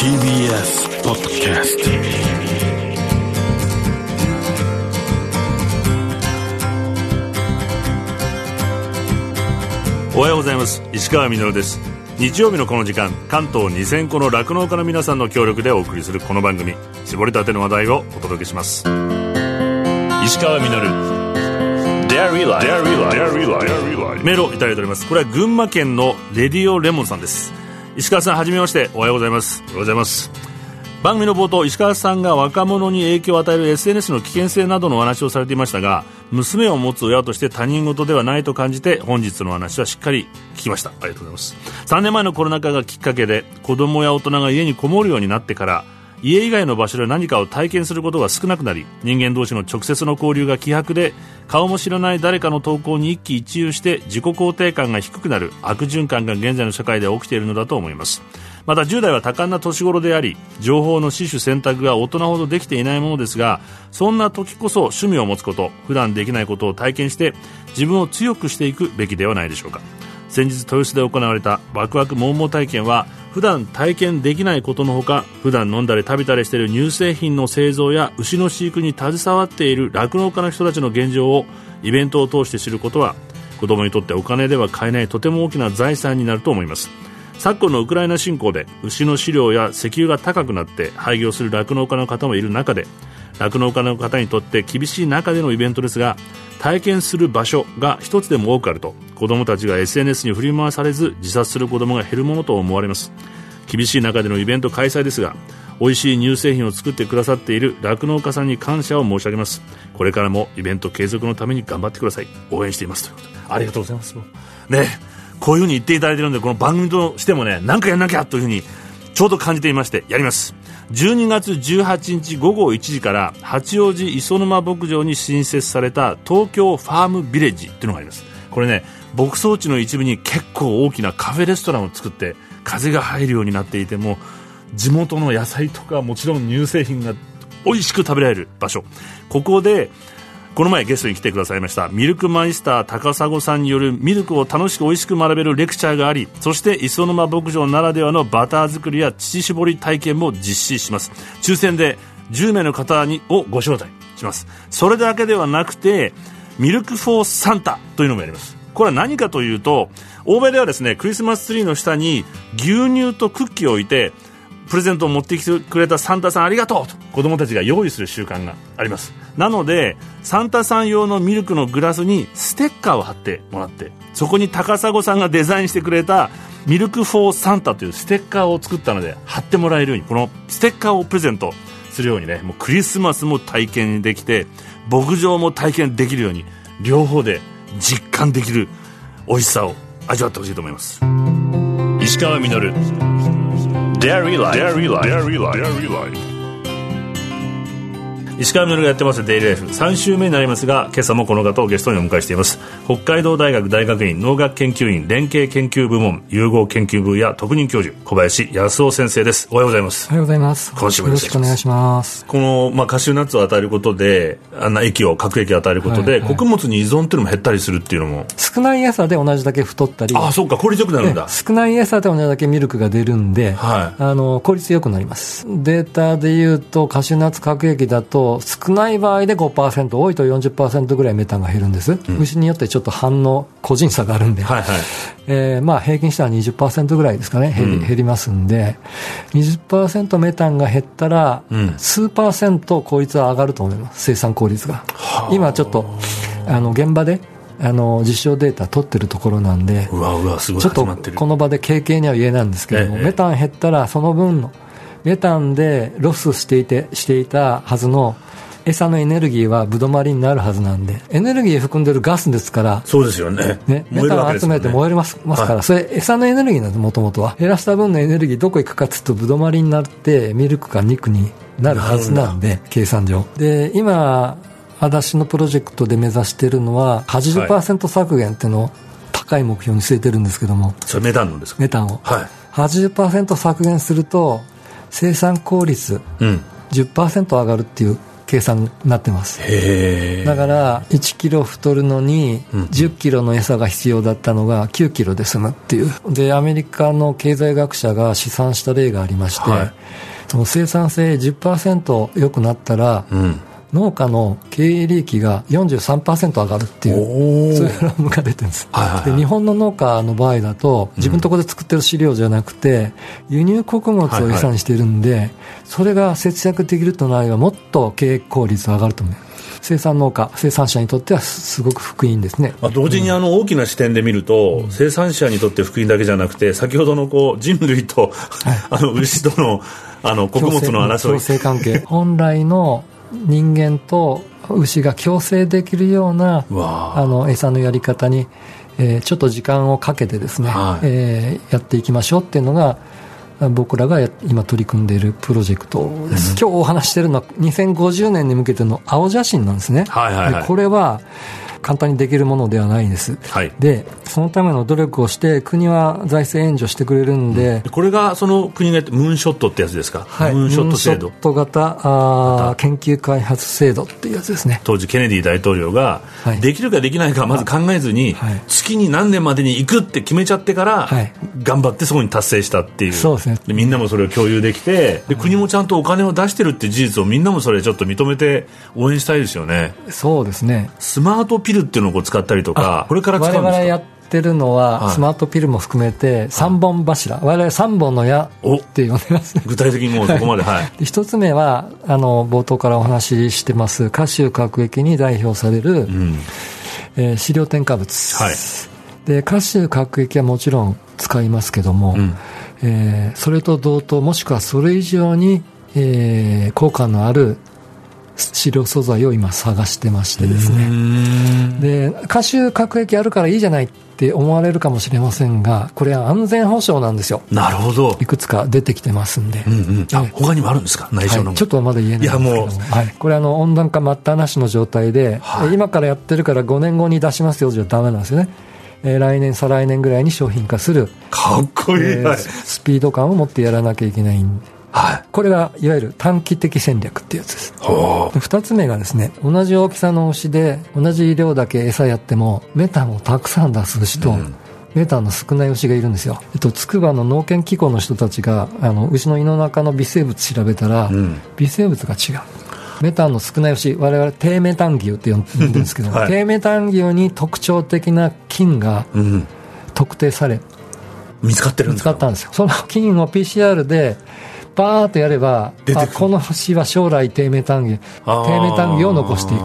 TBS ポッドキャストおはようございます。石川みのるです。日曜日のこの時間関東2000個の酪農家の皆さんの協力でお送りするこの番組絞りたての話題をお届けします。石川みのる。メールをいただいております。これは群馬県のレディオレモンさんです石川さんはじめまして。おはようございます。おはようございます。番組の冒頭石川さんが若者に影響を与える SNS の危険性などのお話をされていましたが娘を持つ親として他人事ではないと感じて本日の話はしっかり聞きました。ありがとうございます。3年前のコロナ禍がきっかけで子供や大人が家にこもるようになってから家以外の場所で何かを体験することが少なくなり人間同士の直接の交流が希薄で顔も知らない誰かの投稿に一喜一憂して自己肯定感が低くなる悪循環が現在の社会で起きているのだと思います。また10代は多感な年頃であり情報の死守選択が大人ほどできていないものですがそんな時こそ趣味を持つこと普段できないことを体験して自分を強くしていくべきではないでしょうか。先日豊洲で行われたワクワクモンモ体験は普段体験できないことのほか普段飲んだり食べたりしている乳製品の製造や牛の飼育に携わっている酪農家の人たちの現状をイベントを通して知ることは子供にとってお金では買えないとても大きな財産になると思います。昨今のウクライナ侵攻で牛の飼料や石油が高くなって廃業する酪農家の方もいる中で酪農家の方にとって厳しい中でのイベントですが体験する場所が一つでも多くあると子どもたちが SNS に振り回されず自殺する子どもが減るものと思われます。厳しい中でのイベント開催ですが美味しい乳製品を作ってくださっている酪農家さんに感謝を申し上げます。これからもイベント継続のために頑張ってください。応援していますということありがとうございます。ねこういうふうに言っていただいてるのでこの番組としてもね何かやんなきゃというふうにちょうど感じていましてやります。12月18日午後1時から八王子磯沼牧場に新設された東京ファームビレッジっていうのがあります。これね牧草地の一部に結構大きなカフェレストランを作って風が入るようになっていても地元の野菜とかもちろん乳製品が美味しく食べられる場所。ここでこの前ゲストに来てくださいましたミルクマイスター高砂さんによるミルクを楽しく美味しく学べるレクチャーがありそして磯沼牧場ならではのバター作りや乳搾り体験も実施します。抽選で10名の方にをご招待します。それだけではなくてミルクフォーサンタというのもやります。これは何かというと欧米ではですねクリスマスツリーの下に牛乳とクッキーを置いてプレゼントを持ってきてくれたサンタさんありがとうと子供たちが用意する習慣があります。なのでサンタさん用のミルクのグラスにステッカーを貼ってもらってそこに高砂さんがデザインしてくれたミルクフォーサンタというステッカーを作ったので貼ってもらえるようにこのステッカーをプレゼントするようにねもうクリスマスも体験できて牧場も体験できるように両方で実感できる美味しさを味わってほしいと思います。石川稔。Dairy Life. Dairy Life. Dairy Life. Dairy Life. 石川稔がやってますデイリーライフ3週目になりますが今朝もこの方をゲストにお迎えしています。北海道大学大学院農学研究院連携研究部門融合研究部や特任教授小林康夫先生です。おはようございます。おはようございます。今週もよろしくお願いします。この、まあ、カシューナッツを与えることであんな液を核液を与えることで、はいはい、穀物に依存っていうのも減ったりするっていうのも。少ない餌で同じだけ太ったり。ああそうか効率よくなるんだ。少ない餌で同じだけミルクが出るんで、はい、あの効率よくなります。データでいうとカシューナッツ核液だと少ない場合で5%多いと40%ぐらいメタンが減るんです、うん、牛によってちょっと反応個人差があるんで、はいはい、えー、まあ平均したら20%ぐらいですかね減り,、減りますんで。20%メタンが減ったら、数パーセント効率は上がると思います。生産効率が。今ちょっとあの現場であの実証データ取ってるところなんでちょっとこの場で経験には言えないんですけども、ええ、メタン減ったらその分のメタンでロスしていてしていたはずの餌のエネルギーはぶどまりになるはずなんで、エネルギー含んでるガスですから、そうですよね。ね、メタンを集めて燃えますますから、はい、それ餌のエネルギーなんです、もともとは。減らした分のエネルギーどこ行くかっていうと、ぶどまりになって、ミルクか肉になるはずなんで、計算上。で、今、私のプロジェクトで目指しているのは、80%削減っていうのを高い目標に据えてるんですけども。それメタンのですか？メタンを。はい。80%削減すると、生産効率、うん、10%上がるっていう計算になってます。だから1キロ太るのに10キロの餌が必要だったのが9キロで済むっていう。でアメリカの経済学者が試算した例がありまして、はい、その生産性10%良くなったら、うん農家の経営利益が43%上がるっていうそういう論文が出てるんです、はいはいはい、で日本の農家の場合だと自分のところで作ってる飼料じゃなくて、輸入穀物を餌にしているんで、はいはい、それが節約できるとなればもっと経営効率上がると思う。生産農家、生産者にとってはすごく福音ですね、まあ、同時にあの大きな視点で見ると、うん、生産者にとって福音だけじゃなくて、先ほどのこう人類と、はい、あの牛とのあの穀物の争い。本来の人間と牛が共生できるようなあ。の餌のやり方に、えー、ちょっと時間をかけてですね、はい、えー、やっていきましょうっていうのが僕らが今取り組んでいるプロジェクトです、うん、今日お話しているのは2050年に向けての青写真なんですね、はいはいはい、これは簡単にできるものではないです、はい、でそのための努力をして国は財政援助してくれるんで、うん、これがその国がやってムーンショットってやつですか、はい、ムーンショット制度。ムーンショット型あ研究開発制度っていうやつですね。当時ケネディ大統領が、はい、できるかできないかまず考えずに、はい、月に何年までに行くって決めちゃってから、はい、頑張ってそこに達成したっていう。そうですね。みんなもそれを共有できてで国もちゃんとお金を出してるって事実をみんなもそれちょっと認めて応援したいですよね。そうですね。スマートピルっていうのを使ったりとかこれから使うんですか？我々やってるのは、はい、スマートピルも含めて3本柱、はい、我々3本の矢って呼んでます具体的にもうそこまで。はい。一つ目はあの冒頭からお話ししてます歌集各駅に代表される、うん、えー、飼料添加物、はい、で歌集各駅はもちろん使いますけども、うん、えー、それと同等もしくはそれ以上に、えー、効果のある飼料素材を今探してましてですね。で歌集各駅あるからいいじゃないって思われるかもしれませんがこれは安全保障なんですよ。なるほど。いくつか出てきてますんで、うんうん、あ他にもあるんですか？内緒の、はい、ちょっとまだ言えないんですけども。はい、これあの温暖化待ったなしの状態で、はい、今からやってるから5年後に出しますよじゃダメなんですよね。えー、来年再来年ぐらいに商品化する。かっこいい、えー、スピード感を持ってやらなきゃいけないんではい、これがいわゆる短期的戦略っていうやつです。2つ目がですね同じ大きさの牛で同じ量だけ餌やってもメタンをたくさん出す牛と、うん。メタンの少ない牛がいるんですよ、えっと、筑波の農研機構の人たちがあの牛の胃の中の微生物調べたら、うん、微生物が違う。メタンの少ない牛我々低メタン牛って呼んでるんですけど、はい、低メタン牛に特徴的な菌が特定され、うん、見つかってるんですか？見つかったんですよ。その菌を PCR でバーッとやればあこの星は将来低メタン牛低メタン牛を残していく。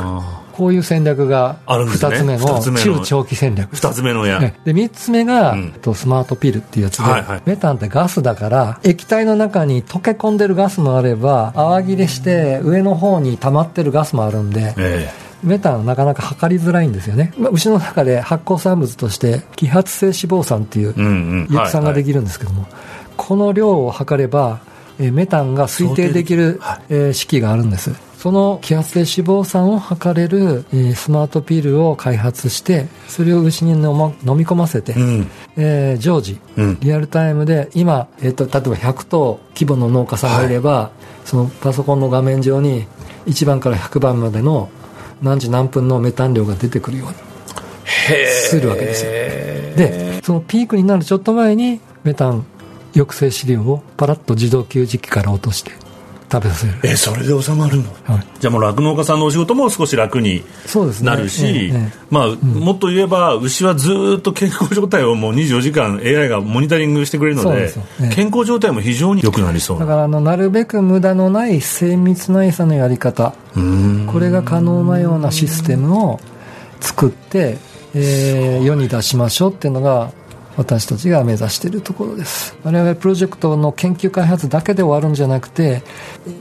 こういう戦略が2つ目の中長期戦略。2つ目のや、で3つ目が、うん、スマートピルっていうやつで、はいはい、メタンってガスだから液体の中に溶け込んでるガスもあれば泡切れして上の方に溜まってるガスもあるんで、えーメタンなかなか測りづらいんですよね、まあ、牛の中で発酵産物として揮発性脂肪酸っていう硫酸ができるんですけども、この量を測ればえメタンが推定できる、え式があるんです。その気圧性脂肪酸を測れる、えスマートピルを開発してそれを牛に飲,、ま、飲み込ませて、うん、えー、常時、うん、リアルタイムで今、えーと、例えば100頭規模の農家さんがいれば、はい、そのパソコンの画面上に1番から100番までの何時何分のメタン量が出てくるようにするわけですよ。でそのピークになるちょっと前にメタン抑制飼料をパラッと自動給餌器から落として食べさせる。えそれで収まるの、はい、じゃあもう酪農家さんのお仕事も少し楽になるし、ねええ、まあ、うん、もっと言えば牛はずっと健康状態をもう24時間 AI がモニタリングしてくれるので、ね、健康状態も非常に良くなりそうだからあのなるべく無駄のない精密な餌のやり方。これが可能なようなシステムを作って、えー、世に出しましょうっていうのが私たちが目指しているところです。我々プロジェクトの研究開発だけで終わるんじゃなくて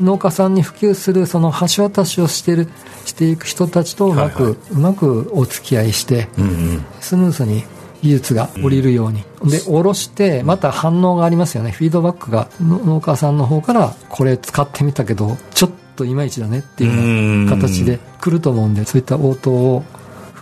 農家さんに普及するその橋渡しをしているしていく人たちとうまく、はいはい、うまくお付き合いして、うんうん、スムーズに技術が降りるように、うん、で下ろしてまた反応がありますよね。フィードバックが農家さんの方からこれ使ってみたけどちょっといまいちだねっていう形で来ると思うんでそういった応答を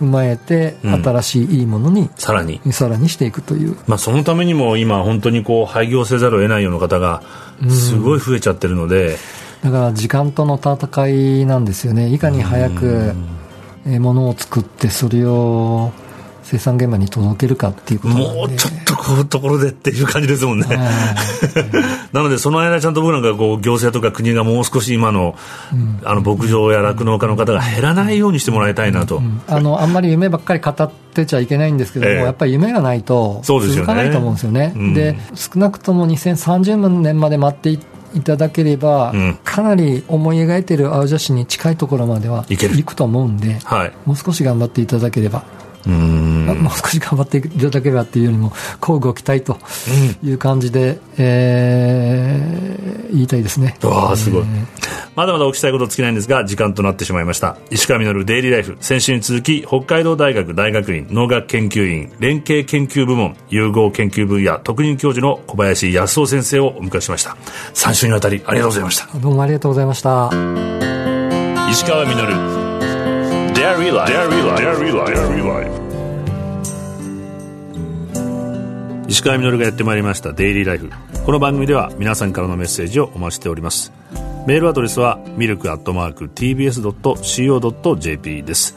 踏まえて、新しいいいものに、さらに。さらにしていくという、まあ、そのためにも今本当にこう廃業せざるを得ないような方がすごい増えちゃってるので、だから時間との戦いなんですよね。いかに早くものを作ってそれを生産現場に届けるかっていうこともうちょっとこういうところでっていう感じですもんね。なので、その間、ちゃんと僕なんかこう行政とか国がもう少し今の,、あの牧場や酪農家の方が減らないようにしてもらいたいなと、うん、あのあんまり夢ばっかり語ってちゃいけないんですけども、え。ー、やっぱり夢がないと続かないと思うんですよね。で、ねうん、少なくとも2030年まで待っていいただければ、うん、かなり思い描いている青写真に近いところまではいくと思うんで、はい、もう少し頑張っていただければ。うんもう少し頑張っていただければっていうよりも、交互期待という感じで、うん、えー、言いたいですね。わあ、すごい、えー。まだまだお聞きしたいこと尽きないんですが、時間となってしまいました。石川稔デイリーライフ、先週に続き、北海道大学大学院農学研究院連携研究部門融合研究分野特任教授の小林康夫先生をお迎えしました。3週にわたりありがとうございました。どうもありがとうございました。石川稔 Dairy Life. Dairy Life. Dairy Life. Dairy Life. 石川みのるがやってまいりましたデイリーライフこの番組では皆さんからのメッセージをお待ちしておりますメールアドレスはミルクアットマーク TBS.CO.JP です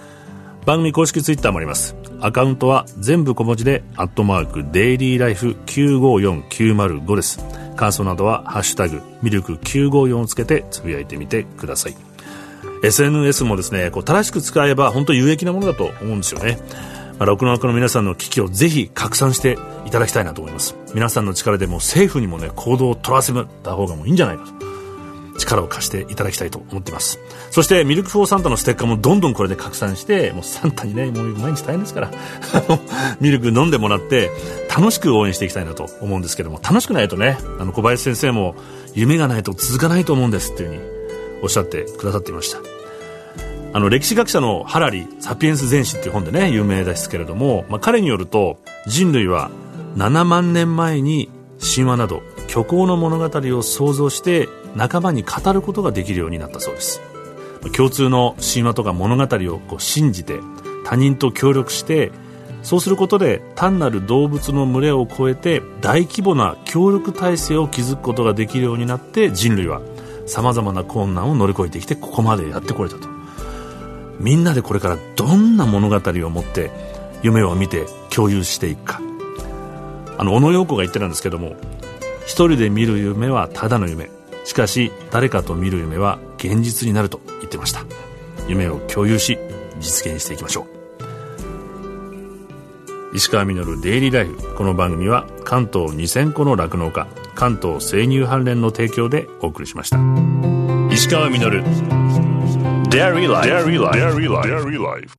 番組公式ツイッターもありますアカウントは全部小文字でアットマークデイリーライフ954905です感想などはハッシュタグミルク954をつけてつぶやいてみてください SNS もですねこう正しく使えば本当有益なものだと思うんですよね。まあ、録音家の皆さんの危機をぜひ拡散していただきたいなと思います。皆さんの力でも政府にもね行動を取らせた方がもういいんじゃないかと。力を貸していただきたいと思っています。そしてミルクフォーサンタのステッカーもどんどんこれで拡散してもうサンタにねもう毎日大変ですから。ミルク飲んでもらって楽しく応援していきたいなと思うんですけども楽しくないとねあの小林先生も夢がないと続かないと思うんですっていうふうにおっしゃってくださっていました。あの歴史学者のハラリ「サピエンス全史」っていう本でね有名ですけれども、まあ、彼によると人類は7万年前に神話など虚構の物語を想像して仲間に語ることができるようになったそうです。共通の神話とか物語をこう信じて他人と協力してそうすることで単なる動物の群れを超えて大規模な協力体制を築くことができるようになって人類はさまざまな困難を乗り越えてきてここまでやってこれたと。みんなでこれからどんな物語を持って夢を見て共有していくか。あの小野陽子が言ってたんですけども一人で見る夢はただの夢。しかし誰かと見る夢は現実になると言ってました。夢を共有し実現していきましょう。石川稔デイリーライフ。この番組は関東2000個の酪農家関東生乳関連の提供でお送りしました。石川稔。Dairy Life. Dairy Life. Dairy Life. Dairy Life.